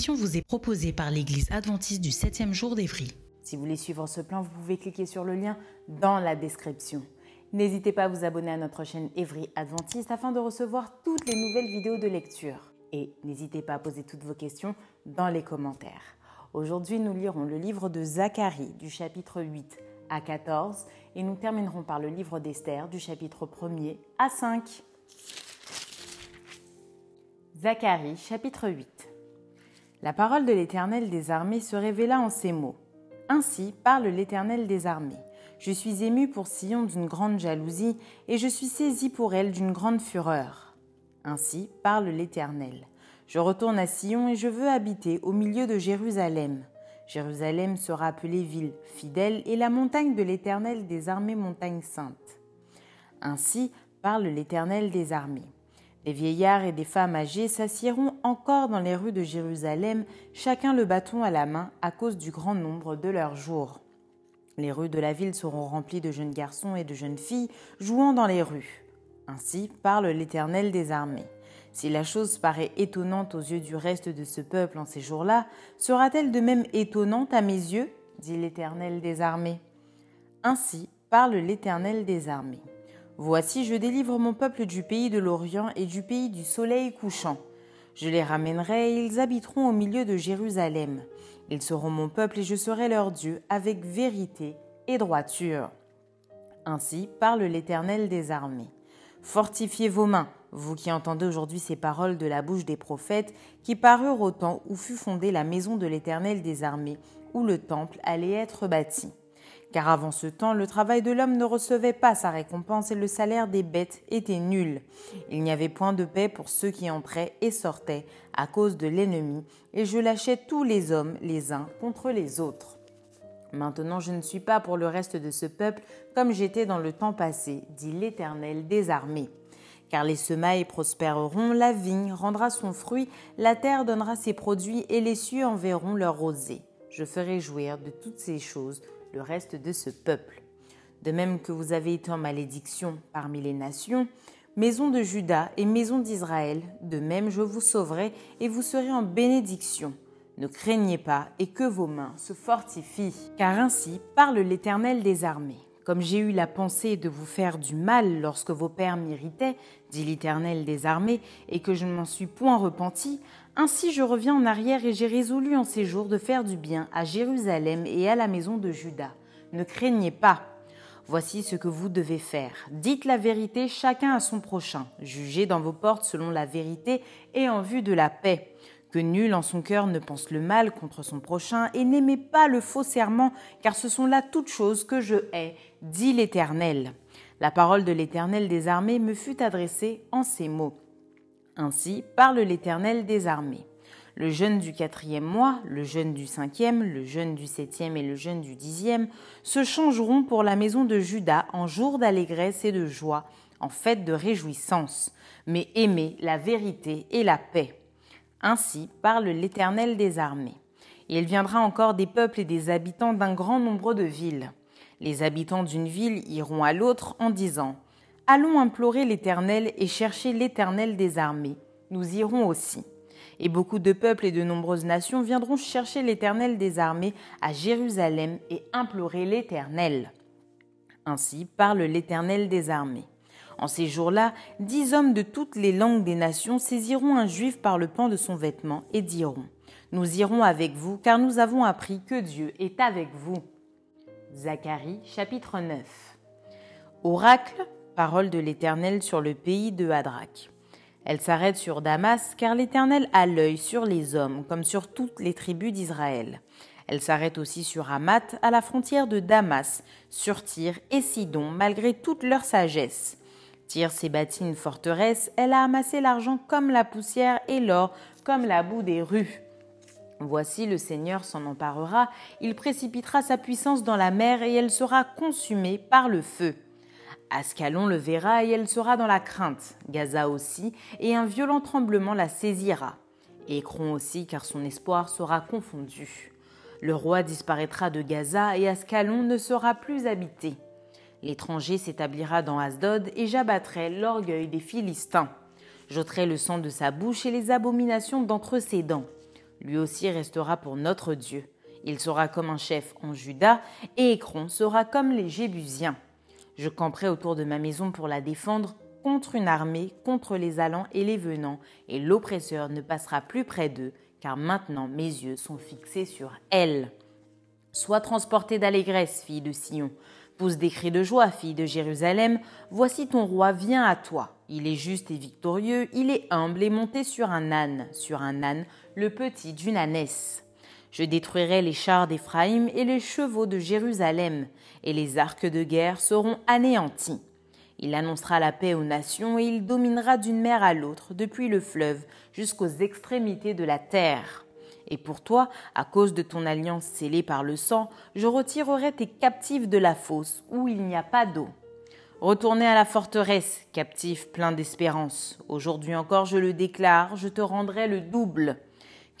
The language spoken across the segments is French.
Émission vous est proposée par l'Église adventiste du 7e jour d'Évry. Si vous voulez suivre ce plan, vous pouvez cliquer sur le lien dans la description. N'hésitez pas à vous abonner à notre chaîne Évry Adventiste afin de recevoir toutes les nouvelles vidéos de lecture. Et n'hésitez pas à poser toutes vos questions dans les commentaires. Aujourd'hui, nous lirons le livre de Zacharie du chapitre 8 à 14 et nous terminerons par le livre d'Esther du chapitre 1er à 5. Zacharie chapitre 8 la parole de l'Éternel des armées se révéla en ces mots. Ainsi parle l'Éternel des armées. Je suis ému pour Sion d'une grande jalousie, et je suis saisi pour elle d'une grande fureur. Ainsi parle l'Éternel. Je retourne à Sion et je veux habiter au milieu de Jérusalem. Jérusalem sera appelée ville fidèle et la montagne de l'Éternel des armées montagne sainte. Ainsi parle l'Éternel des armées. Des vieillards et des femmes âgées s'assiéront encore dans les rues de Jérusalem, chacun le bâton à la main, à cause du grand nombre de leurs jours. Les rues de la ville seront remplies de jeunes garçons et de jeunes filles jouant dans les rues. Ainsi parle l'Éternel des armées. Si la chose paraît étonnante aux yeux du reste de ce peuple en ces jours-là, sera-t-elle de même étonnante à mes yeux dit l'Éternel des armées. Ainsi parle l'Éternel des armées. Voici, je délivre mon peuple du pays de l'Orient et du pays du soleil couchant. Je les ramènerai et ils habiteront au milieu de Jérusalem. Ils seront mon peuple et je serai leur Dieu avec vérité et droiture. Ainsi parle l'Éternel des armées. Fortifiez vos mains, vous qui entendez aujourd'hui ces paroles de la bouche des prophètes qui parurent au temps où fut fondée la maison de l'Éternel des armées, où le temple allait être bâti car avant ce temps, le travail de l'homme ne recevait pas sa récompense et le salaire des bêtes était nul. Il n'y avait point de paix pour ceux qui entraient et sortaient à cause de l'ennemi, et je lâchais tous les hommes les uns contre les autres. Maintenant je ne suis pas pour le reste de ce peuple comme j'étais dans le temps passé, dit l'Éternel des armées. Car les semailles prospéreront, la vigne rendra son fruit, la terre donnera ses produits et les cieux enverront leur rosée. Je ferai jouir de toutes ces choses le reste de ce peuple. De même que vous avez été en malédiction parmi les nations, maison de Juda et maison d'Israël, de même je vous sauverai et vous serez en bénédiction. Ne craignez pas et que vos mains se fortifient. Car ainsi parle l'Éternel des armées. Comme j'ai eu la pensée de vous faire du mal lorsque vos pères m'irritaient, dit l'Éternel des armées, et que je ne m'en suis point repenti, ainsi je reviens en arrière et j'ai résolu en ces jours de faire du bien à Jérusalem et à la maison de Juda. Ne craignez pas. Voici ce que vous devez faire. Dites la vérité chacun à son prochain. Jugez dans vos portes selon la vérité et en vue de la paix. Que nul en son cœur ne pense le mal contre son prochain et n'aimez pas le faux serment, car ce sont là toutes choses que je hais, dit l'Éternel. La parole de l'Éternel des armées me fut adressée en ces mots. Ainsi parle l'Éternel des armées. Le jeûne du quatrième mois, le jeûne du cinquième, le jeûne du septième et le jeûne du dixième se changeront pour la maison de Judas en jour d'allégresse et de joie, en fête de réjouissance, mais aimez la vérité et la paix. Ainsi parle l'Éternel des armées. Il viendra encore des peuples et des habitants d'un grand nombre de villes. Les habitants d'une ville iront à l'autre en disant Allons implorer l'Éternel et chercher l'Éternel des armées. Nous irons aussi. Et beaucoup de peuples et de nombreuses nations viendront chercher l'Éternel des armées à Jérusalem et implorer l'Éternel. Ainsi parle l'Éternel des armées. En ces jours-là, dix hommes de toutes les langues des nations saisiront un juif par le pan de son vêtement et diront Nous irons avec vous, car nous avons appris que Dieu est avec vous. Zacharie chapitre 9 Oracle Parole de l'Éternel sur le pays de Hadrach. Elle s'arrête sur Damas car l'Éternel a l'œil sur les hommes comme sur toutes les tribus d'Israël. Elle s'arrête aussi sur Hamath, à la frontière de Damas, sur Tyr et Sidon, malgré toute leur sagesse. Tyr s'est bâti une forteresse, elle a amassé l'argent comme la poussière et l'or comme la boue des rues. Voici le Seigneur s'en emparera, il précipitera sa puissance dans la mer et elle sera consumée par le feu. Ascalon le verra et elle sera dans la crainte, Gaza aussi, et un violent tremblement la saisira. Écron aussi, car son espoir sera confondu. Le roi disparaîtra de Gaza et Ascalon ne sera plus habité. L'étranger s'établira dans Asdod et j'abattrai l'orgueil des Philistins. J'ôterai le sang de sa bouche et les abominations d'entre ses dents. Lui aussi restera pour notre Dieu. Il sera comme un chef en Juda et Écron sera comme les Jébusiens. Je camperai autour de ma maison pour la défendre contre une armée, contre les allants et les venants, et l'oppresseur ne passera plus près d'eux, car maintenant mes yeux sont fixés sur elle. Sois transportée d'allégresse, fille de Sion. Pousse des cris de joie, fille de Jérusalem. Voici ton roi vient à toi. Il est juste et victorieux, il est humble et monté sur un âne, sur un âne, le petit d'une ânesse. Je détruirai les chars d'Éphraïm et les chevaux de Jérusalem, et les arcs de guerre seront anéantis. Il annoncera la paix aux nations et il dominera d'une mer à l'autre, depuis le fleuve jusqu'aux extrémités de la terre. Et pour toi, à cause de ton alliance scellée par le sang, je retirerai tes captifs de la fosse où il n'y a pas d'eau. Retournez à la forteresse, captifs plein d'espérance. Aujourd'hui encore, je le déclare, je te rendrai le double.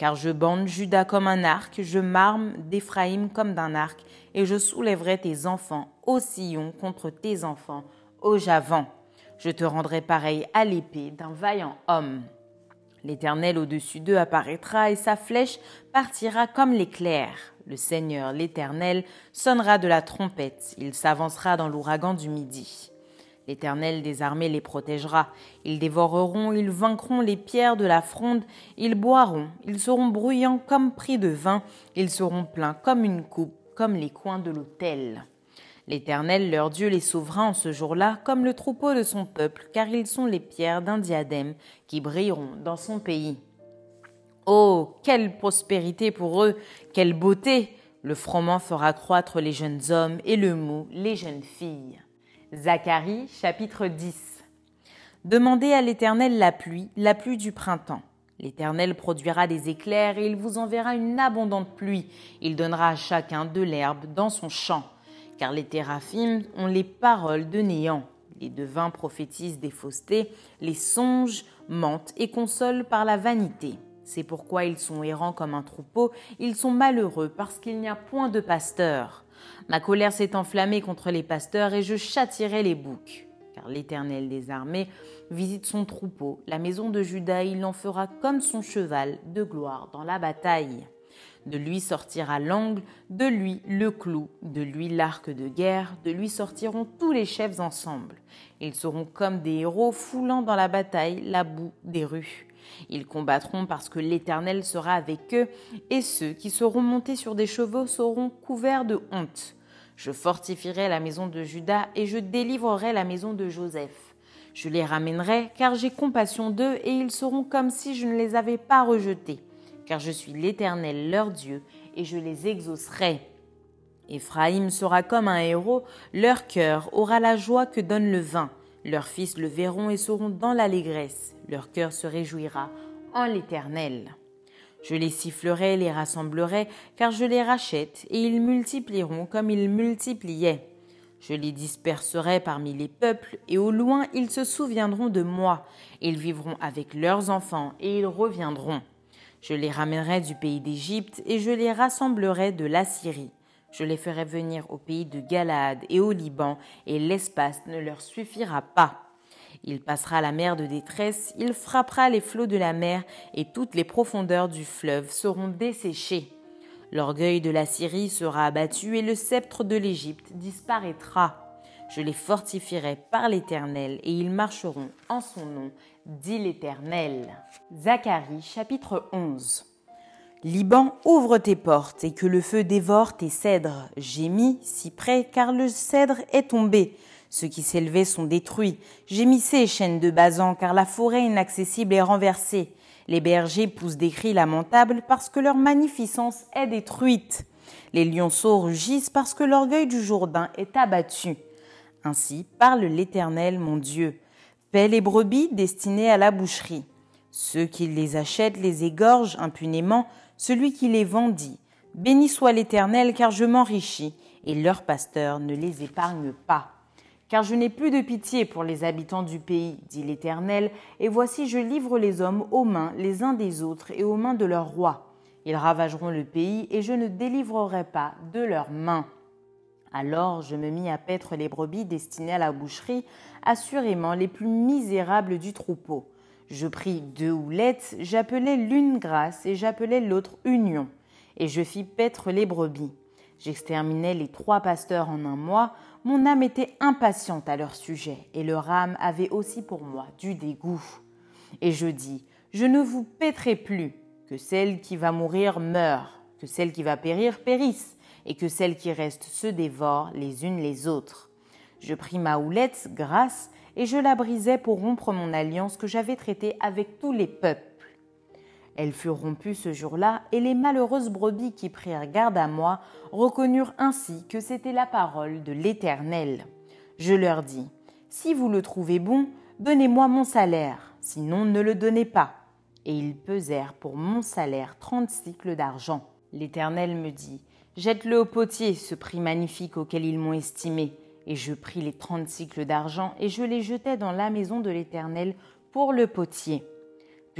Car je bande Judas comme un arc, je m'arme d'Éphraïm comme d'un arc, et je soulèverai tes enfants au sillon contre tes enfants au javant. Je te rendrai pareil à l'épée d'un vaillant homme. L'Éternel au-dessus d'eux apparaîtra et sa flèche partira comme l'éclair. Le Seigneur, l'Éternel, sonnera de la trompette, il s'avancera dans l'ouragan du midi. L'Éternel des armées les protégera. Ils dévoreront, ils vaincront les pierres de la fronde, ils boiront, ils seront bruyants comme pris de vin, ils seront pleins comme une coupe, comme les coins de l'autel. L'Éternel, leur Dieu, les sauvera en ce jour-là, comme le troupeau de son peuple, car ils sont les pierres d'un diadème qui brilleront dans son pays. Oh, quelle prospérité pour eux, quelle beauté Le froment fera croître les jeunes hommes et le mou les jeunes filles. Zacharie chapitre 10 Demandez à l'Éternel la pluie, la pluie du printemps. L'Éternel produira des éclairs et il vous enverra une abondante pluie. Il donnera à chacun de l'herbe dans son champ. Car les théraphim ont les paroles de néant. Les devins prophétisent des faussetés, les songes mentent et consolent par la vanité. C'est pourquoi ils sont errants comme un troupeau, ils sont malheureux parce qu'il n'y a point de pasteur. Ma colère s'est enflammée contre les pasteurs et je châtirai les boucs. Car l'Éternel des armées visite son troupeau, la maison de Judas, il en fera comme son cheval de gloire dans la bataille. De lui sortira l'angle, de lui le clou, de lui l'arc de guerre, de lui sortiront tous les chefs ensemble. Ils seront comme des héros foulant dans la bataille la boue des rues. Ils combattront parce que l'Éternel sera avec eux, et ceux qui seront montés sur des chevaux seront couverts de honte. Je fortifierai la maison de Judas et je délivrerai la maison de Joseph. Je les ramènerai, car j'ai compassion d'eux, et ils seront comme si je ne les avais pas rejetés, car je suis l'Éternel leur Dieu, et je les exaucerai. Éphraïm sera comme un héros, leur cœur aura la joie que donne le vin, leurs fils le verront et seront dans l'allégresse, leur cœur se réjouira en l'Éternel. Je les sifflerai, les rassemblerai, car je les rachète, et ils multiplieront comme ils multipliaient. Je les disperserai parmi les peuples, et au loin ils se souviendront de moi. Ils vivront avec leurs enfants, et ils reviendront. Je les ramènerai du pays d'Égypte, et je les rassemblerai de l'Assyrie. Je les ferai venir au pays de Galaad et au Liban, et l'espace ne leur suffira pas. Il passera la mer de détresse, il frappera les flots de la mer, et toutes les profondeurs du fleuve seront desséchées. L'orgueil de la Syrie sera abattu, et le sceptre de l'Égypte disparaîtra. Je les fortifierai par l'Éternel, et ils marcheront en son nom, dit l'Éternel. Zacharie chapitre 11 Liban, ouvre tes portes, et que le feu dévore tes cèdres. Gémis, si près, car le cèdre est tombé. Ceux qui s'élevaient sont détruits. Gémissez, chaînes de Bazan, car la forêt inaccessible est renversée. Les bergers poussent des cris lamentables parce que leur magnificence est détruite. Les lionceaux rugissent parce que l'orgueil du Jourdain est abattu. Ainsi parle l'Éternel, mon Dieu. Paix les brebis destinées à la boucherie. Ceux qui les achètent les égorgent impunément, celui qui les vendit. Béni soit l'Éternel, car je m'enrichis, et leur pasteur ne les épargne pas. Car je n'ai plus de pitié pour les habitants du pays, dit l'Éternel, et voici je livre les hommes aux mains les uns des autres et aux mains de leurs rois. Ils ravageront le pays, et je ne délivrerai pas de leurs mains. Alors je me mis à paître les brebis destinées à la boucherie, assurément les plus misérables du troupeau. Je pris deux houlettes, j'appelais l'une grâce et j'appelais l'autre union, et je fis paître les brebis. J'exterminais les trois pasteurs en un mois, mon âme était impatiente à leur sujet, et leur âme avait aussi pour moi du dégoût. Et je dis, je ne vous paîtrai plus, que celle qui va mourir meure, que celle qui va périr périsse, et que celles qui restent se dévorent les unes les autres. Je pris ma houlette, grâce, et je la brisai pour rompre mon alliance que j'avais traitée avec tous les peuples. Elle fut rompue ce jour-là, et les malheureuses brebis qui prirent garde à moi reconnurent ainsi que c'était la parole de l'Éternel. Je leur dis, Si vous le trouvez bon, donnez-moi mon salaire, sinon ne le donnez pas. Et ils pesèrent pour mon salaire trente cycles d'argent. L'Éternel me dit, Jette-le au potier, ce prix magnifique auquel ils m'ont estimé. Et je pris les trente cycles d'argent et je les jetai dans la maison de l'Éternel pour le potier.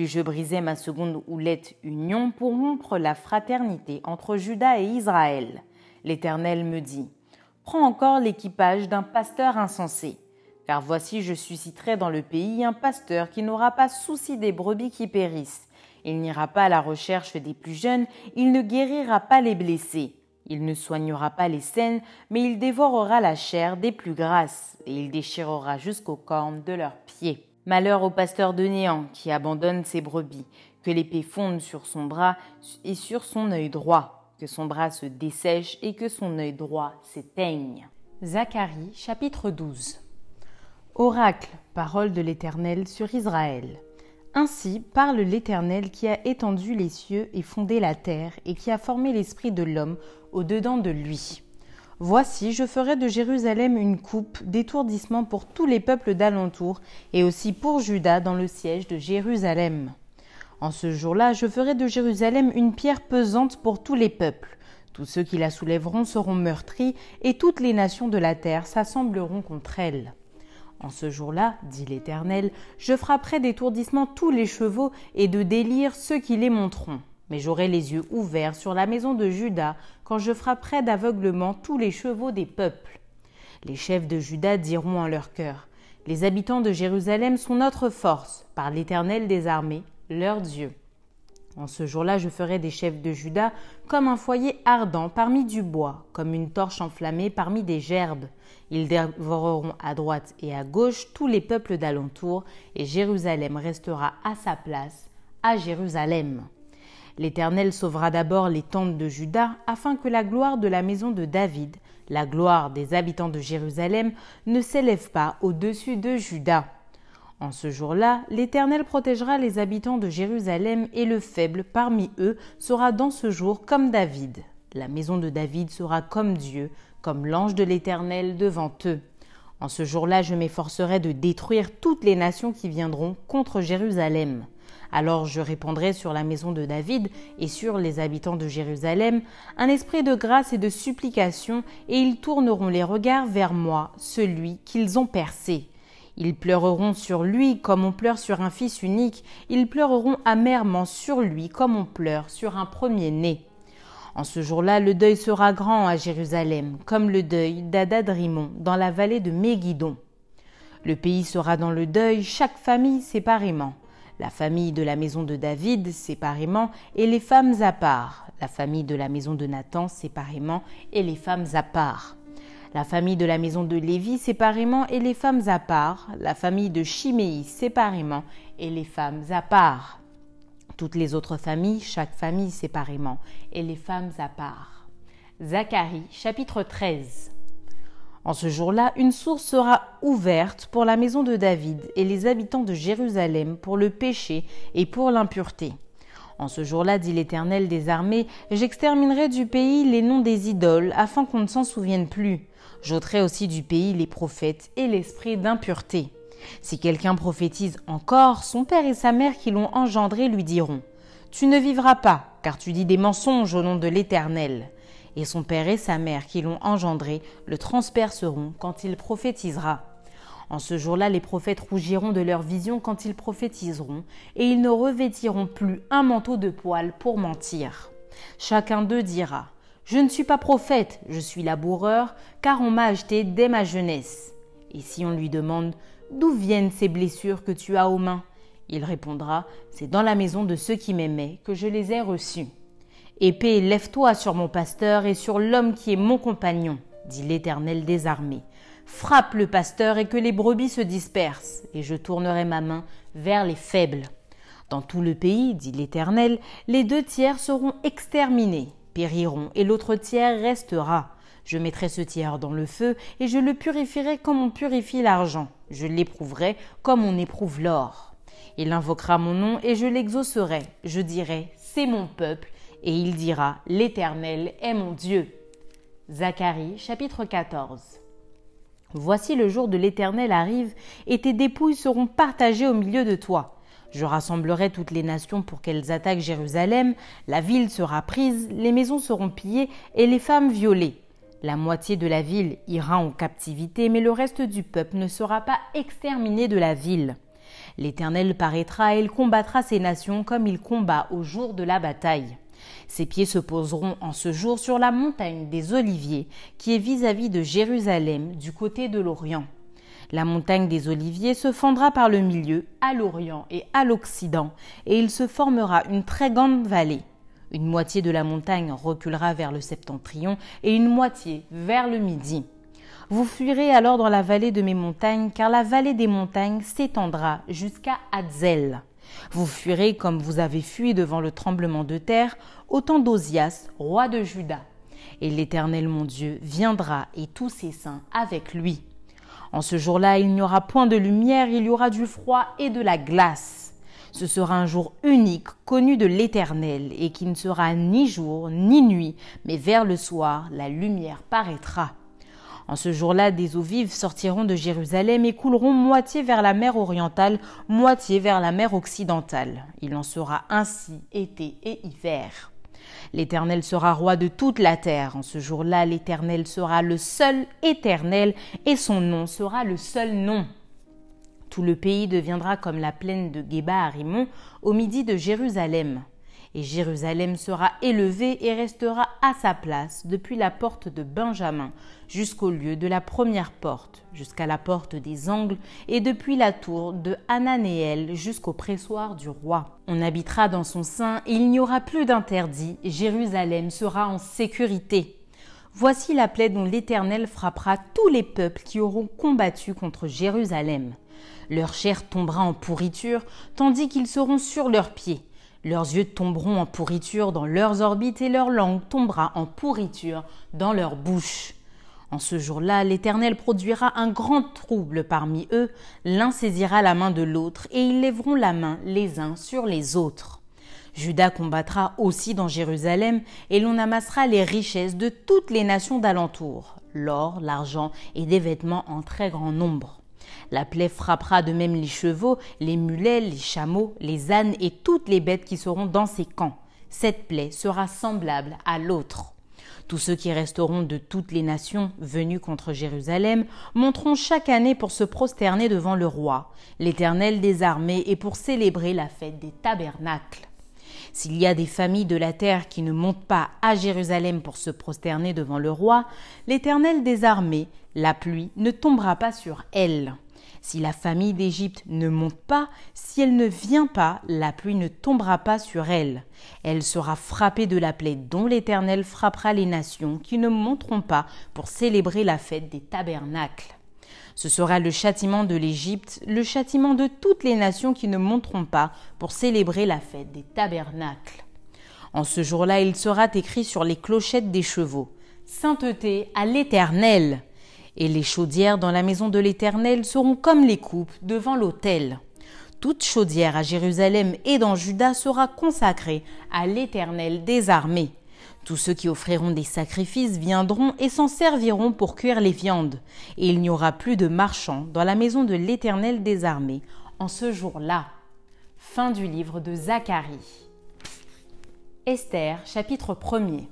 Puis je brisai ma seconde houlette union pour rompre la fraternité entre Juda et Israël. L'Éternel me dit Prends encore l'équipage d'un pasteur insensé. Car voici, je susciterai dans le pays un pasteur qui n'aura pas souci des brebis qui périssent. Il n'ira pas à la recherche des plus jeunes, il ne guérira pas les blessés. Il ne soignera pas les saines, mais il dévorera la chair des plus grasses, et il déchirera jusqu'aux cornes de leurs pieds. Malheur au pasteur de néant qui abandonne ses brebis, que l'épée fonde sur son bras et sur son œil droit, que son bras se dessèche et que son œil droit s'éteigne. Zacharie chapitre 12 Oracle, parole de l'Éternel sur Israël. Ainsi parle l'Éternel qui a étendu les cieux et fondé la terre, et qui a formé l'esprit de l'homme au-dedans de lui. Voici, je ferai de Jérusalem une coupe d'étourdissement pour tous les peuples d'alentour, et aussi pour Juda dans le siège de Jérusalem. En ce jour-là, je ferai de Jérusalem une pierre pesante pour tous les peuples. Tous ceux qui la soulèveront seront meurtris, et toutes les nations de la terre s'assembleront contre elle. En ce jour-là, dit l'Éternel, je frapperai d'étourdissement tous les chevaux et de délire ceux qui les monteront. Mais j'aurai les yeux ouverts sur la maison de Juda quand je frapperai d'aveuglement tous les chevaux des peuples. Les chefs de Juda diront en leur cœur Les habitants de Jérusalem sont notre force, par l'Éternel des armées, leur Dieu. En ce jour-là, je ferai des chefs de Juda comme un foyer ardent parmi du bois, comme une torche enflammée parmi des gerbes. Ils dévoreront à droite et à gauche tous les peuples d'alentour, et Jérusalem restera à sa place, à Jérusalem. L'Éternel sauvera d'abord les tentes de Juda, afin que la gloire de la maison de David, la gloire des habitants de Jérusalem, ne s'élève pas au-dessus de Juda. En ce jour-là, l'Éternel protégera les habitants de Jérusalem, et le faible parmi eux sera dans ce jour comme David. La maison de David sera comme Dieu, comme l'ange de l'Éternel devant eux. En ce jour-là, je m'efforcerai de détruire toutes les nations qui viendront contre Jérusalem. Alors je répandrai sur la maison de David et sur les habitants de Jérusalem un esprit de grâce et de supplication, et ils tourneront les regards vers moi, celui qu'ils ont percé. Ils pleureront sur lui comme on pleure sur un fils unique, ils pleureront amèrement sur lui comme on pleure sur un premier-né. En ce jour-là, le deuil sera grand à Jérusalem, comme le deuil d'Adadrimon dans la vallée de Mégidon. Le pays sera dans le deuil, chaque famille séparément. La famille de la maison de David séparément et les femmes à part. La famille de la maison de Nathan séparément et les femmes à part. La famille de la maison de Lévi séparément et les femmes à part. La famille de Chiméi séparément et les femmes à part toutes les autres familles, chaque famille séparément, et les femmes à part. Zacharie chapitre 13 En ce jour-là, une source sera ouverte pour la maison de David et les habitants de Jérusalem pour le péché et pour l'impureté. En ce jour-là, dit l'Éternel des armées, j'exterminerai du pays les noms des idoles, afin qu'on ne s'en souvienne plus. J'ôterai aussi du pays les prophètes et l'esprit d'impureté. Si quelqu'un prophétise encore, son père et sa mère qui l'ont engendré lui diront Tu ne vivras pas, car tu dis des mensonges au nom de l'Éternel. Et son père et sa mère qui l'ont engendré le transperceront quand il prophétisera. En ce jour-là, les prophètes rougiront de leur vision quand ils prophétiseront, et ils ne revêtiront plus un manteau de poils pour mentir. Chacun d'eux dira Je ne suis pas prophète, je suis laboureur, car on m'a acheté dès ma jeunesse. Et si on lui demande D'où viennent ces blessures que tu as aux mains? Il répondra C'est dans la maison de ceux qui m'aimaient que je les ai reçues. Épée, lève-toi sur mon pasteur et sur l'homme qui est mon compagnon, dit l'Éternel des armées. Frappe le pasteur et que les brebis se dispersent, et je tournerai ma main vers les faibles. Dans tout le pays, dit l'Éternel, les deux tiers seront exterminés, périront, et l'autre tiers restera. Je mettrai ce tiers dans le feu, et je le purifierai comme on purifie l'argent. Je l'éprouverai comme on éprouve l'or. Il invoquera mon nom, et je l'exaucerai. Je dirai, c'est mon peuple, et il dira, l'Éternel est mon Dieu. Zacharie chapitre 14 Voici le jour de l'Éternel arrive, et tes dépouilles seront partagées au milieu de toi. Je rassemblerai toutes les nations pour qu'elles attaquent Jérusalem, la ville sera prise, les maisons seront pillées et les femmes violées. La moitié de la ville ira en captivité, mais le reste du peuple ne sera pas exterminé de la ville. L'Éternel paraîtra et il combattra ces nations comme il combat au jour de la bataille. Ses pieds se poseront en ce jour sur la montagne des Oliviers, qui est vis-à-vis de Jérusalem, du côté de l'Orient. La montagne des Oliviers se fendra par le milieu, à l'Orient et à l'Occident, et il se formera une très grande vallée. Une moitié de la montagne reculera vers le septentrion et une moitié vers le midi. Vous fuirez alors dans la vallée de mes montagnes, car la vallée des montagnes s'étendra jusqu'à Hadzel. Vous fuirez comme vous avez fui devant le tremblement de terre au temps d'Osias, roi de Juda. Et l'Éternel mon Dieu viendra et tous ses saints avec lui. En ce jour-là, il n'y aura point de lumière, il y aura du froid et de la glace. Ce sera un jour unique, connu de l'Éternel, et qui ne sera ni jour ni nuit, mais vers le soir la lumière paraîtra. En ce jour-là, des eaux vives sortiront de Jérusalem et couleront moitié vers la mer orientale, moitié vers la mer occidentale. Il en sera ainsi été et hiver. L'Éternel sera roi de toute la terre. En ce jour-là, l'Éternel sera le seul éternel et son nom sera le seul nom. Tout le pays deviendra comme la plaine de Geba à Rimon, au midi de Jérusalem et Jérusalem sera élevée et restera à sa place depuis la porte de Benjamin jusqu'au lieu de la première porte, jusqu'à la porte des angles, et depuis la tour de Hananéel jusqu'au pressoir du roi. On habitera dans son sein et il n'y aura plus d'interdit, Jérusalem sera en sécurité. Voici la plaie dont l'Éternel frappera tous les peuples qui auront combattu contre Jérusalem. Leur chair tombera en pourriture, tandis qu'ils seront sur leurs pieds. Leurs yeux tomberont en pourriture dans leurs orbites et leur langue tombera en pourriture dans leur bouche. En ce jour-là, l'Éternel produira un grand trouble parmi eux, l'un saisira la main de l'autre, et ils lèveront la main les uns sur les autres. Judas combattra aussi dans Jérusalem, et l'on amassera les richesses de toutes les nations d'alentour, l'or, l'argent et des vêtements en très grand nombre. La plaie frappera de même les chevaux, les mulets, les chameaux, les ânes et toutes les bêtes qui seront dans ces camps. Cette plaie sera semblable à l'autre. Tous ceux qui resteront de toutes les nations venus contre Jérusalem monteront chaque année pour se prosterner devant le roi, l'Éternel des armées, et pour célébrer la fête des tabernacles. S'il y a des familles de la terre qui ne montent pas à Jérusalem pour se prosterner devant le roi, l'Éternel des armées, la pluie ne tombera pas sur elles. Si la famille d'Égypte ne monte pas, si elle ne vient pas, la pluie ne tombera pas sur elle. Elle sera frappée de la plaie dont l'Éternel frappera les nations qui ne monteront pas pour célébrer la fête des tabernacles. Ce sera le châtiment de l'Égypte, le châtiment de toutes les nations qui ne monteront pas pour célébrer la fête des tabernacles. En ce jour-là, il sera écrit sur les clochettes des chevaux Sainteté à l'Éternel Et les chaudières dans la maison de l'Éternel seront comme les coupes devant l'autel. Toute chaudière à Jérusalem et dans Juda sera consacrée à l'Éternel des armées. Tous ceux qui offriront des sacrifices viendront et s'en serviront pour cuire les viandes, et il n'y aura plus de marchands dans la maison de l'Éternel des armées en ce jour-là. Fin du livre de Zacharie. Esther, chapitre 1er.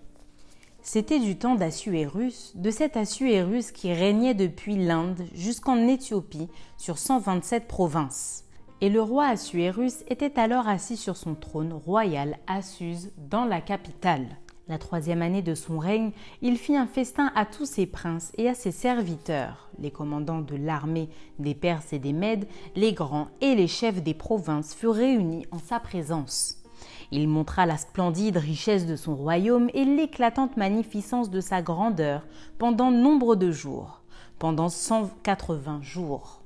C'était du temps d'Assuérus, de cet Assuérus qui régnait depuis l'Inde jusqu'en Éthiopie sur 127 provinces. Et le roi Assuérus était alors assis sur son trône royal à Suse, dans la capitale. La troisième année de son règne, il fit un festin à tous ses princes et à ses serviteurs, les commandants de l'armée des Perses et des Mèdes, les grands et les chefs des provinces furent réunis en sa présence. Il montra la splendide richesse de son royaume et l'éclatante magnificence de sa grandeur pendant nombre de jours, pendant cent quatre-vingts jours.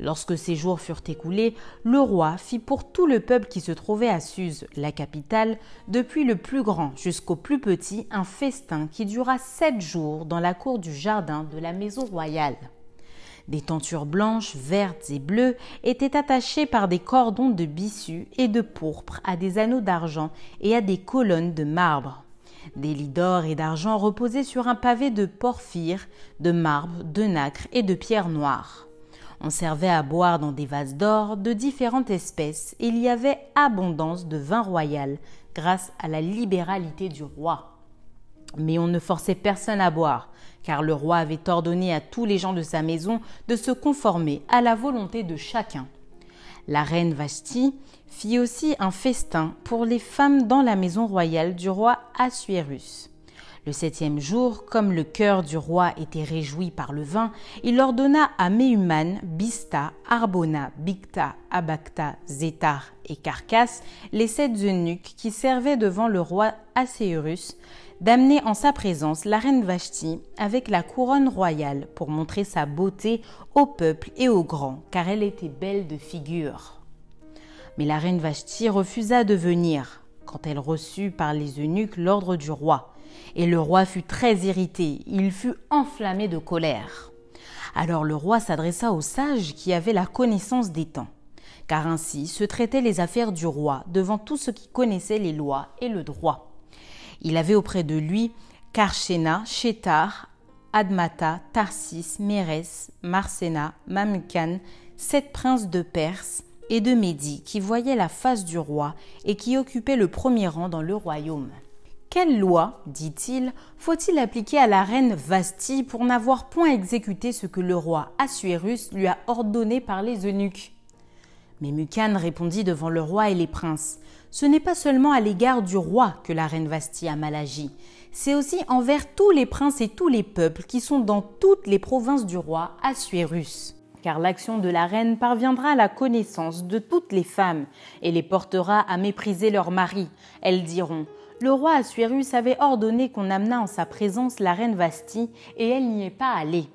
Lorsque ces jours furent écoulés, le roi fit pour tout le peuple qui se trouvait à Suse, la capitale, depuis le plus grand jusqu'au plus petit, un festin qui dura sept jours dans la cour du jardin de la maison royale. Des tentures blanches, vertes et bleues étaient attachées par des cordons de bissu et de pourpre à des anneaux d'argent et à des colonnes de marbre. Des lits d'or et d'argent reposaient sur un pavé de porphyre, de marbre, de nacre et de pierre noire. On servait à boire dans des vases d'or de différentes espèces et il y avait abondance de vin royal grâce à la libéralité du roi. Mais on ne forçait personne à boire, car le roi avait ordonné à tous les gens de sa maison de se conformer à la volonté de chacun. La reine Vashti fit aussi un festin pour les femmes dans la maison royale du roi Assuérus. Le septième jour, comme le cœur du roi était réjoui par le vin, il ordonna à Mehuman, Bista, Arbona, Bicta, Abacta, Zétar et Carcasse, les sept eunuques qui servaient devant le roi Asséurus, d'amener en sa présence la reine Vashti avec la couronne royale pour montrer sa beauté au peuple et aux grands, car elle était belle de figure. Mais la reine Vashti refusa de venir quand elle reçut par les eunuques l'ordre du roi. Et le roi fut très irrité, il fut enflammé de colère. Alors le roi s'adressa aux sages qui avaient la connaissance des temps, car ainsi se traitaient les affaires du roi devant tous ceux qui connaissaient les lois et le droit. Il avait auprès de lui Karshena, Shetar, Admata, Tarsis, Mérès, Marsena, Mamukan, sept princes de Perse et de Médie qui voyaient la face du roi et qui occupaient le premier rang dans le royaume. Quelle loi, dit-il, faut-il appliquer à la reine Vasti pour n'avoir point exécuté ce que le roi Assuérus lui a ordonné par les eunuques? Mais répondit devant le roi et les princes Ce n'est pas seulement à l'égard du roi que la reine Vasti a mal agi, c'est aussi envers tous les princes et tous les peuples qui sont dans toutes les provinces du roi Assuérus car l'action de la reine parviendra à la connaissance de toutes les femmes et les portera à mépriser leurs maris. Elles diront le roi Assuérus avait ordonné qu'on amenât en sa présence la reine Vasti, et elle n'y est pas allée.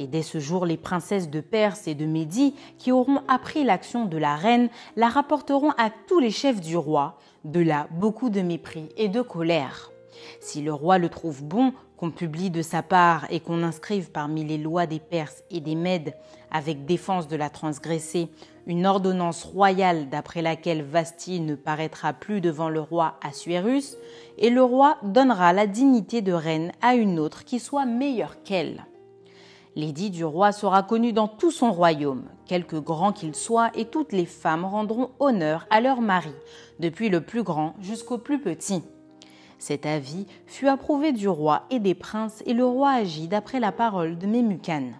Et dès ce jour, les princesses de Perse et de Médie, qui auront appris l'action de la reine, la rapporteront à tous les chefs du roi, de là beaucoup de mépris et de colère. Si le roi le trouve bon, qu'on publie de sa part et qu'on inscrive parmi les lois des Perses et des Mèdes, avec défense de la transgresser, une ordonnance royale d'après laquelle Vasti ne paraîtra plus devant le roi Assuérus, et le roi donnera la dignité de reine à une autre qui soit meilleure qu'elle. L'édit du roi sera connu dans tout son royaume, quelque grand qu'il soit, et toutes les femmes rendront honneur à leur mari, depuis le plus grand jusqu'au plus petit. Cet avis fut approuvé du roi et des princes, et le roi agit d'après la parole de Memucan.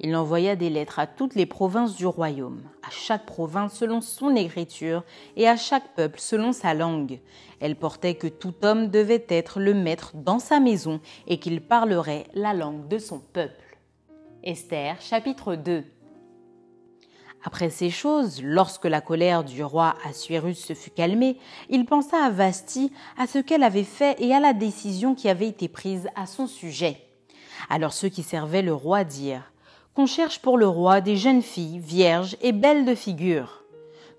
Il envoya des lettres à toutes les provinces du royaume, à chaque province selon son écriture et à chaque peuple selon sa langue. Elle portait que tout homme devait être le maître dans sa maison et qu'il parlerait la langue de son peuple. Esther chapitre 2 après ces choses, lorsque la colère du roi Assuérus se fut calmée, il pensa à Vasti, à ce qu'elle avait fait et à la décision qui avait été prise à son sujet. Alors ceux qui servaient le roi dirent qu'on cherche pour le roi des jeunes filles vierges et belles de figure,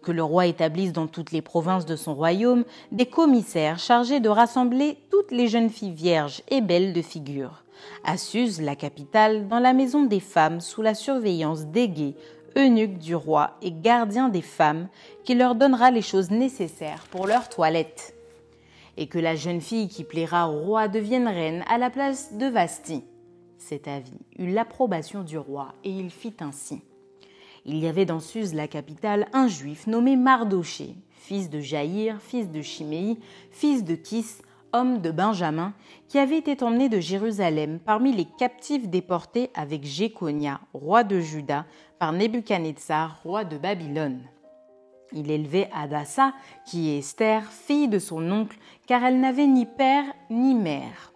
que le roi établisse dans toutes les provinces de son royaume des commissaires chargés de rassembler toutes les jeunes filles vierges et belles de figure, À Suse, la capitale, dans la maison des femmes, sous la surveillance d'Égée, eunuque du roi et gardien des femmes, qui leur donnera les choses nécessaires pour leur toilette. Et que la jeune fille qui plaira au roi devienne reine à la place de Vasti. Cet avis eut l'approbation du roi et il fit ainsi. Il y avait dans Suse, la capitale, un juif nommé Mardoché, fils de Jaïr, fils de Chiméi, fils de Kis, homme de Benjamin, qui avait été emmené de Jérusalem parmi les captifs déportés avec Jéconia, roi de Juda, par Nebuchadnezzar, roi de Babylone. Il élevait Adassa, qui est Esther, fille de son oncle, car elle n'avait ni père ni mère.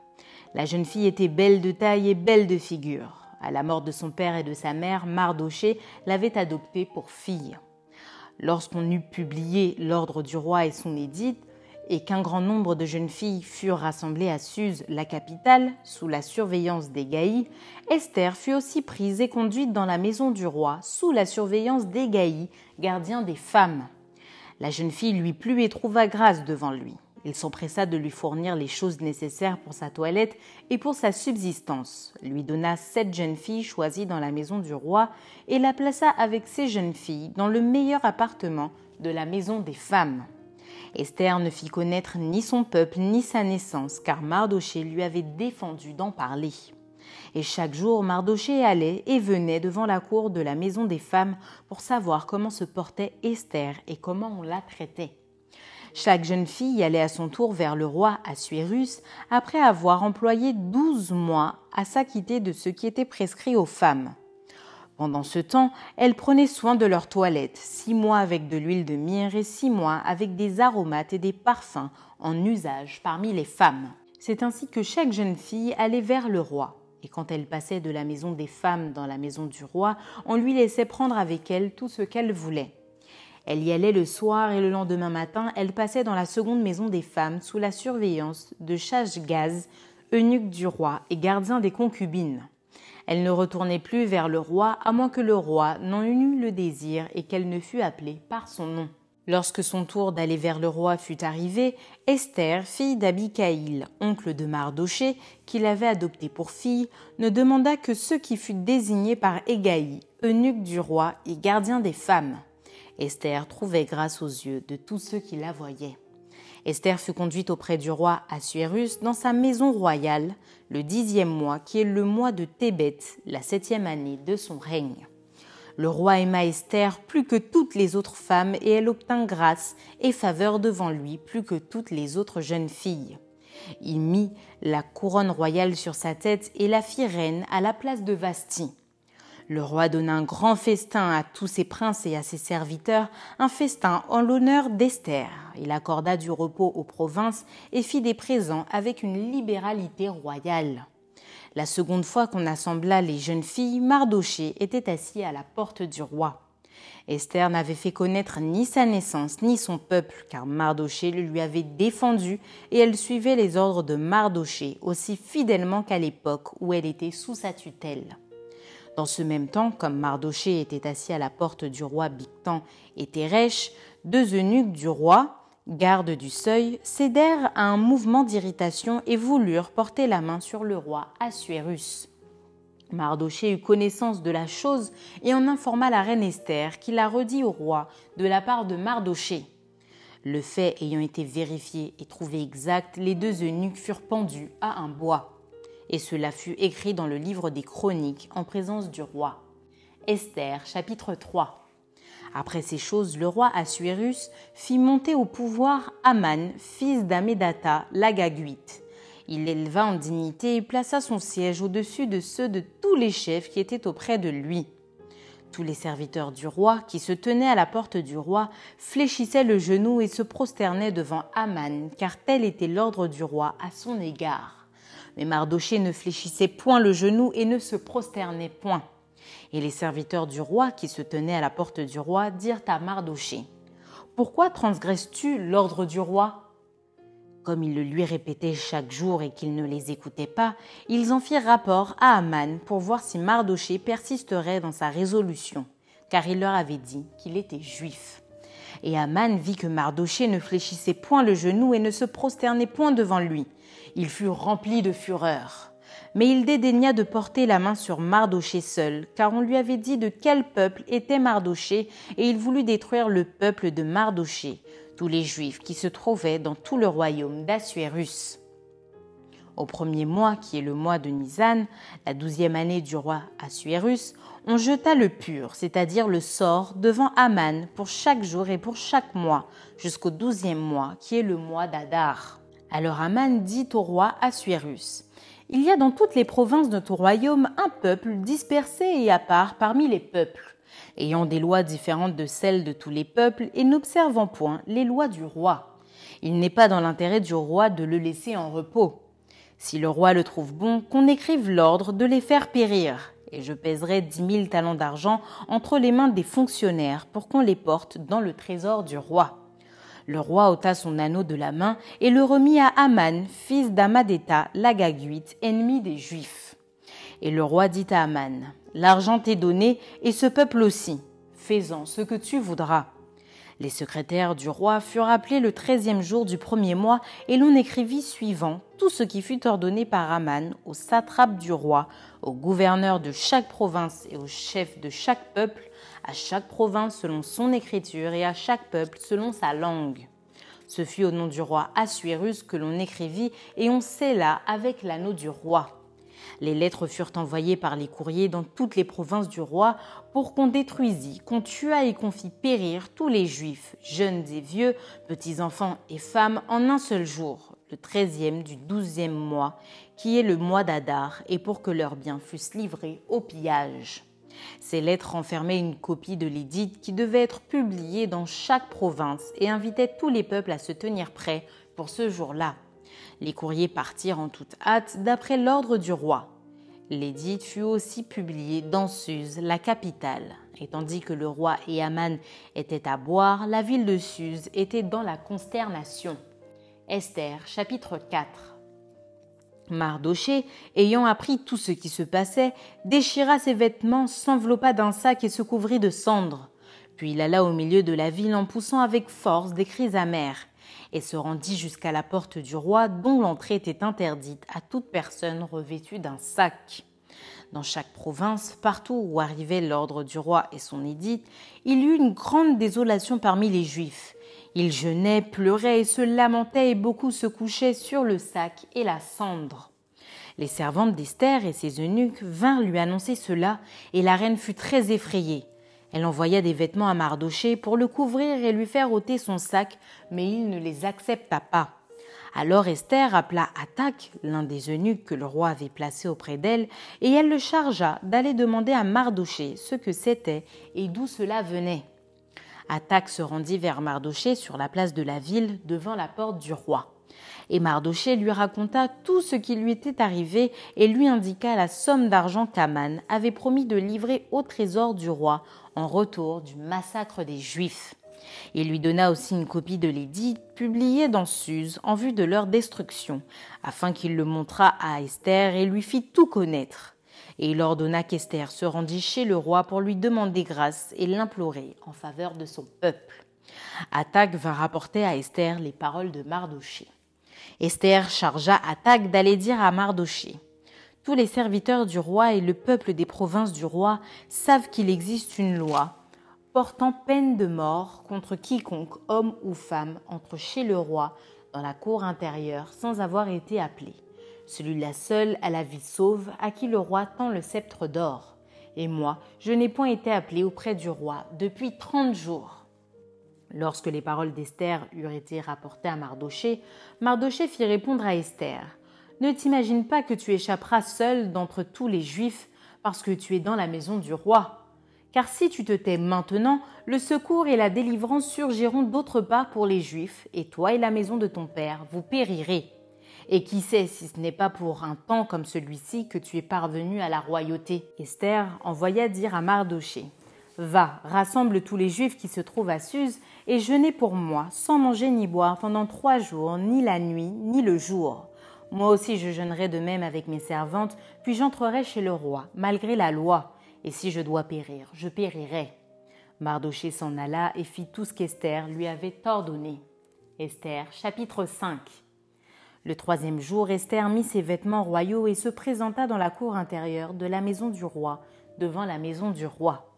La jeune fille était belle de taille et belle de figure. À la mort de son père et de sa mère, Mardoché l'avait adoptée pour fille. Lorsqu'on eut publié l'ordre du roi et son édite, et qu'un grand nombre de jeunes filles furent rassemblées à Suse, la capitale, sous la surveillance des Gaïs, Esther fut aussi prise et conduite dans la maison du roi, sous la surveillance des Gaïs, gardien des femmes. La jeune fille lui plut et trouva grâce devant lui. Il s'empressa de lui fournir les choses nécessaires pour sa toilette et pour sa subsistance, lui donna sept jeunes filles choisies dans la maison du roi et la plaça avec ces jeunes filles dans le meilleur appartement de la maison des femmes. Esther ne fit connaître ni son peuple ni sa naissance, car Mardoché lui avait défendu d'en parler. Et chaque jour, Mardoché allait et venait devant la cour de la maison des femmes pour savoir comment se portait Esther et comment on la traitait. Chaque jeune fille allait à son tour vers le roi Assuérus après avoir employé douze mois à s'acquitter de ce qui était prescrit aux femmes. Pendant ce temps, elles prenaient soin de leur toilette, six mois avec de l'huile de myrrhe et six mois avec des aromates et des parfums en usage parmi les femmes. C'est ainsi que chaque jeune fille allait vers le roi. Et quand elle passait de la maison des femmes dans la maison du roi, on lui laissait prendre avec elle tout ce qu'elle voulait. Elle y allait le soir et le lendemain matin, elle passait dans la seconde maison des femmes sous la surveillance de Chashgaz, eunuque du roi et gardien des concubines. Elle ne retournait plus vers le roi à moins que le roi n'en eût le désir et qu'elle ne fût appelée par son nom. Lorsque son tour d'aller vers le roi fut arrivé, Esther, fille d'Abicaïl, oncle de Mardoché, qui l'avait adoptée pour fille, ne demanda que ce qui fut désigné par Égaï, eunuque du roi et gardien des femmes. Esther trouvait grâce aux yeux de tous ceux qui la voyaient. Esther fut conduite auprès du roi Assuérus dans sa maison royale, le dixième mois, qui est le mois de Tébet, la septième année de son règne. Le roi aima Esther plus que toutes les autres femmes et elle obtint grâce et faveur devant lui plus que toutes les autres jeunes filles. Il mit la couronne royale sur sa tête et la fit reine à la place de Vasti. Le roi donna un grand festin à tous ses princes et à ses serviteurs, un festin en l'honneur d'Esther. Il accorda du repos aux provinces et fit des présents avec une libéralité royale. La seconde fois qu'on assembla les jeunes filles, Mardoché était assis à la porte du roi. Esther n'avait fait connaître ni sa naissance ni son peuple, car Mardoché le lui avait défendu et elle suivait les ordres de Mardoché aussi fidèlement qu'à l'époque où elle était sous sa tutelle. Dans ce même temps, comme Mardoché était assis à la porte du roi Bictan et Téresh, deux eunuques du roi, gardes du seuil, cédèrent à un mouvement d'irritation et voulurent porter la main sur le roi Assuérus. Mardoché eut connaissance de la chose et en informa la reine Esther, qui la redit au roi de la part de Mardoché. Le fait ayant été vérifié et trouvé exact, les deux eunuques furent pendus à un bois et cela fut écrit dans le livre des chroniques en présence du roi. Esther chapitre 3 Après ces choses, le roi Assuérus fit monter au pouvoir Aman, fils d'Amédata, l'Agaguite. Il l'éleva en dignité et plaça son siège au-dessus de ceux de tous les chefs qui étaient auprès de lui. Tous les serviteurs du roi, qui se tenaient à la porte du roi, fléchissaient le genou et se prosternaient devant Aman, car tel était l'ordre du roi à son égard. Mais Mardoché ne fléchissait point le genou et ne se prosternait point. Et les serviteurs du roi qui se tenaient à la porte du roi dirent à Mardoché Pourquoi transgresses-tu l'ordre du roi? Comme ils le lui répétaient chaque jour et qu'il ne les écoutait pas, ils en firent rapport à Aman pour voir si Mardoché persisterait dans sa résolution, car il leur avait dit qu'il était juif. Et Aman vit que Mardoché ne fléchissait point le genou et ne se prosternait point devant lui. Il fut rempli de fureur. Mais il dédaigna de porter la main sur Mardoché seul, car on lui avait dit de quel peuple était Mardoché, et il voulut détruire le peuple de Mardoché, tous les Juifs qui se trouvaient dans tout le royaume d'Assuérus. Au premier mois, qui est le mois de Nisan, la douzième année du roi Assuérus, on jeta le pur, c'est-à-dire le sort, devant Aman pour chaque jour et pour chaque mois, jusqu'au douzième mois, qui est le mois d'Adar. Alors Aman dit au roi Assuérus Il y a dans toutes les provinces de ton royaume un peuple dispersé et à part parmi les peuples, ayant des lois différentes de celles de tous les peuples et n'observant point les lois du roi. Il n'est pas dans l'intérêt du roi de le laisser en repos. Si le roi le trouve bon, qu'on écrive l'ordre de les faire périr, et je pèserai dix mille talents d'argent entre les mains des fonctionnaires pour qu'on les porte dans le trésor du roi. Le roi ôta son anneau de la main et le remit à Aman, fils d'Amadeta, l'Agaguite, ennemi des Juifs. Et le roi dit à Aman, L'argent t'est donné, et ce peuple aussi. Fais-en ce que tu voudras. Les secrétaires du roi furent appelés le treizième jour du premier mois, et l'on écrivit suivant tout ce qui fut ordonné par Aman au satrape du roi, au gouverneur de chaque province et au chef de chaque peuple, à chaque province selon son écriture et à chaque peuple selon sa langue. Ce fut au nom du roi Assuérus que l'on écrivit et on scella avec l'anneau du roi. Les lettres furent envoyées par les courriers dans toutes les provinces du roi pour qu'on détruisît, qu'on tuât et qu'on fît périr tous les juifs, jeunes et vieux, petits enfants et femmes, en un seul jour, le treizième du douzième mois, qui est le mois d'Adar, et pour que leurs biens fussent livrés au pillage. Ces lettres renfermaient une copie de l'édit qui devait être publiée dans chaque province et invitait tous les peuples à se tenir prêts pour ce jour-là. Les courriers partirent en toute hâte d'après l'ordre du roi. L'édit fut aussi publié dans Suse, la capitale, et tandis que le roi et Aman étaient à boire, la ville de Suse était dans la consternation. Esther, chapitre 4 Mardoché, ayant appris tout ce qui se passait, déchira ses vêtements, s'enveloppa d'un sac et se couvrit de cendres. Puis il alla au milieu de la ville en poussant avec force des cris amers, et se rendit jusqu'à la porte du roi, dont l'entrée était interdite à toute personne revêtue d'un sac. Dans chaque province, partout où arrivait l'ordre du roi et son édit, il y eut une grande désolation parmi les Juifs. Ils jeûnaient, pleuraient et se lamentaient et beaucoup se couchaient sur le sac et la cendre. Les servantes d'Esther et ses eunuques vinrent lui annoncer cela, et la reine fut très effrayée. Elle envoya des vêtements à Mardoché pour le couvrir et lui faire ôter son sac, mais il ne les accepta pas. Alors Esther appela Attaque, l'un des eunuques que le roi avait placé auprès d'elle, et elle le chargea d'aller demander à Mardoché ce que c'était et d'où cela venait. Attaque se rendit vers Mardoché sur la place de la ville devant la porte du roi. Et Mardoché lui raconta tout ce qui lui était arrivé et lui indiqua la somme d'argent qu'Aman avait promis de livrer au trésor du roi en retour du massacre des Juifs. Il lui donna aussi une copie de l'édit publié dans Suse en vue de leur destruction, afin qu'il le montrât à Esther et lui fit tout connaître et il ordonna qu'Esther se rendît chez le roi pour lui demander grâce et l'implorer en faveur de son peuple. Attaque vint rapporter à Esther les paroles de Mardoché. Esther chargea Attaque d'aller dire à Mardoché Tous les serviteurs du roi et le peuple des provinces du roi savent qu'il existe une loi portant peine de mort contre quiconque, homme ou femme, entre chez le roi dans la cour intérieure sans avoir été appelé celui-là seul a la vie sauve, à qui le roi tend le sceptre d'or. Et moi, je n'ai point été appelé auprès du roi depuis trente jours. Lorsque les paroles d'Esther eurent été rapportées à Mardoché, Mardoché fit répondre à Esther Ne t'imagine pas que tu échapperas seul d'entre tous les Juifs parce que tu es dans la maison du roi. Car si tu te tais maintenant, le secours et la délivrance surgiront d'autre part pour les Juifs, et toi et la maison de ton père, vous périrez. Et qui sait si ce n'est pas pour un temps comme celui-ci que tu es parvenu à la royauté? Esther envoya dire à Mardoché Va, rassemble tous les Juifs qui se trouvent à Suse et jeûnez pour moi, sans manger ni boire pendant trois jours, ni la nuit, ni le jour. Moi aussi je jeûnerai de même avec mes servantes, puis j'entrerai chez le roi, malgré la loi. Et si je dois périr, je périrai. Mardoché s'en alla et fit tout ce qu'Esther lui avait ordonné. Esther, chapitre 5 Le troisième jour, Esther mit ses vêtements royaux et se présenta dans la cour intérieure de la maison du roi, devant la maison du roi.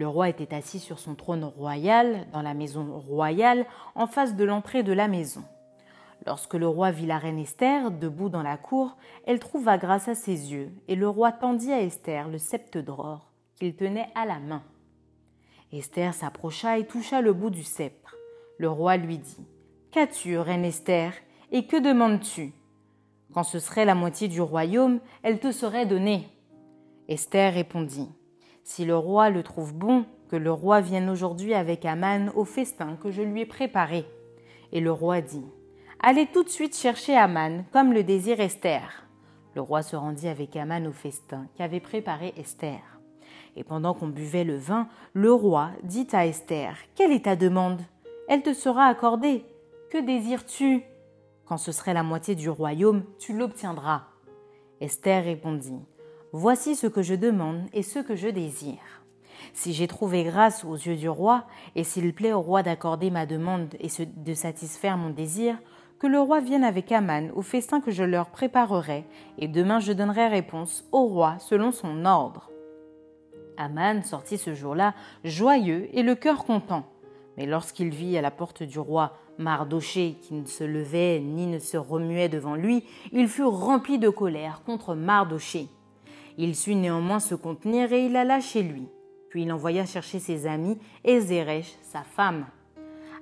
Le roi était assis sur son trône royal, dans la maison royale, en face de l'entrée de la maison. Lorsque le roi vit la reine Esther debout dans la cour, elle trouva grâce à ses yeux, et le roi tendit à Esther le sceptre d'or qu'il tenait à la main. Esther s'approcha et toucha le bout du sceptre. Le roi lui dit Qu'as-tu, reine Esther, et que demandes-tu? Quand ce serait la moitié du royaume, elle te serait donnée. Esther répondit Si le roi le trouve bon, que le roi vienne aujourd'hui avec Aman au festin que je lui ai préparé. Et le roi dit Allez tout de suite chercher Aman, comme le désire Esther. Le roi se rendit avec Aman au festin qu'avait préparé Esther. Et pendant qu'on buvait le vin, le roi dit à Esther Quelle est ta demande? Elle te sera accordée. Que désires-tu? Quand ce serait la moitié du royaume, tu l'obtiendras. Esther répondit Voici ce que je demande et ce que je désire. Si j'ai trouvé grâce aux yeux du roi, et s'il plaît au roi d'accorder ma demande et de satisfaire mon désir, que le roi vienne avec Aman au festin que je leur préparerai, et demain je donnerai réponse au roi selon son ordre. Aman sortit ce jour-là joyeux et le cœur content. Mais lorsqu'il vit à la porte du roi Mardoché qui ne se levait ni ne se remuait devant lui, il fut rempli de colère contre Mardoché. Il sut néanmoins se contenir et il alla chez lui. Puis il envoya chercher ses amis et Zeresh, sa femme.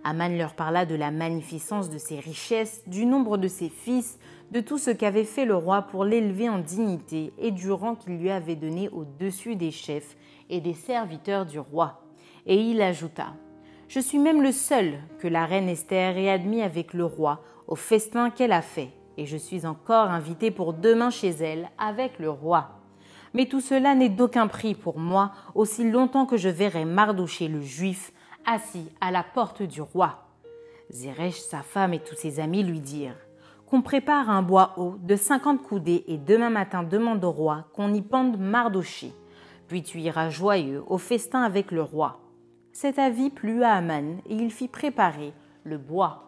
Aman leur parla de la magnificence de ses richesses, du nombre de ses fils, de tout ce qu'avait fait le roi pour l'élever en dignité et du rang qu'il lui avait donné au-dessus des chefs et des serviteurs du roi. Et il ajouta Je suis même le seul que la reine Esther ait admis avec le roi au festin qu'elle a fait, et je suis encore invité pour demain chez elle avec le roi. Mais tout cela n'est d'aucun prix pour moi aussi longtemps que je verrai Mardoché le juif assis à la porte du roi. Zeresh, sa femme et tous ses amis lui dirent qu'on prépare un bois haut de cinquante coudées et demain matin demande au roi qu'on y pende Mardoché. Puis tu iras joyeux au festin avec le roi. Cet avis plut à Aman et il fit préparer le bois.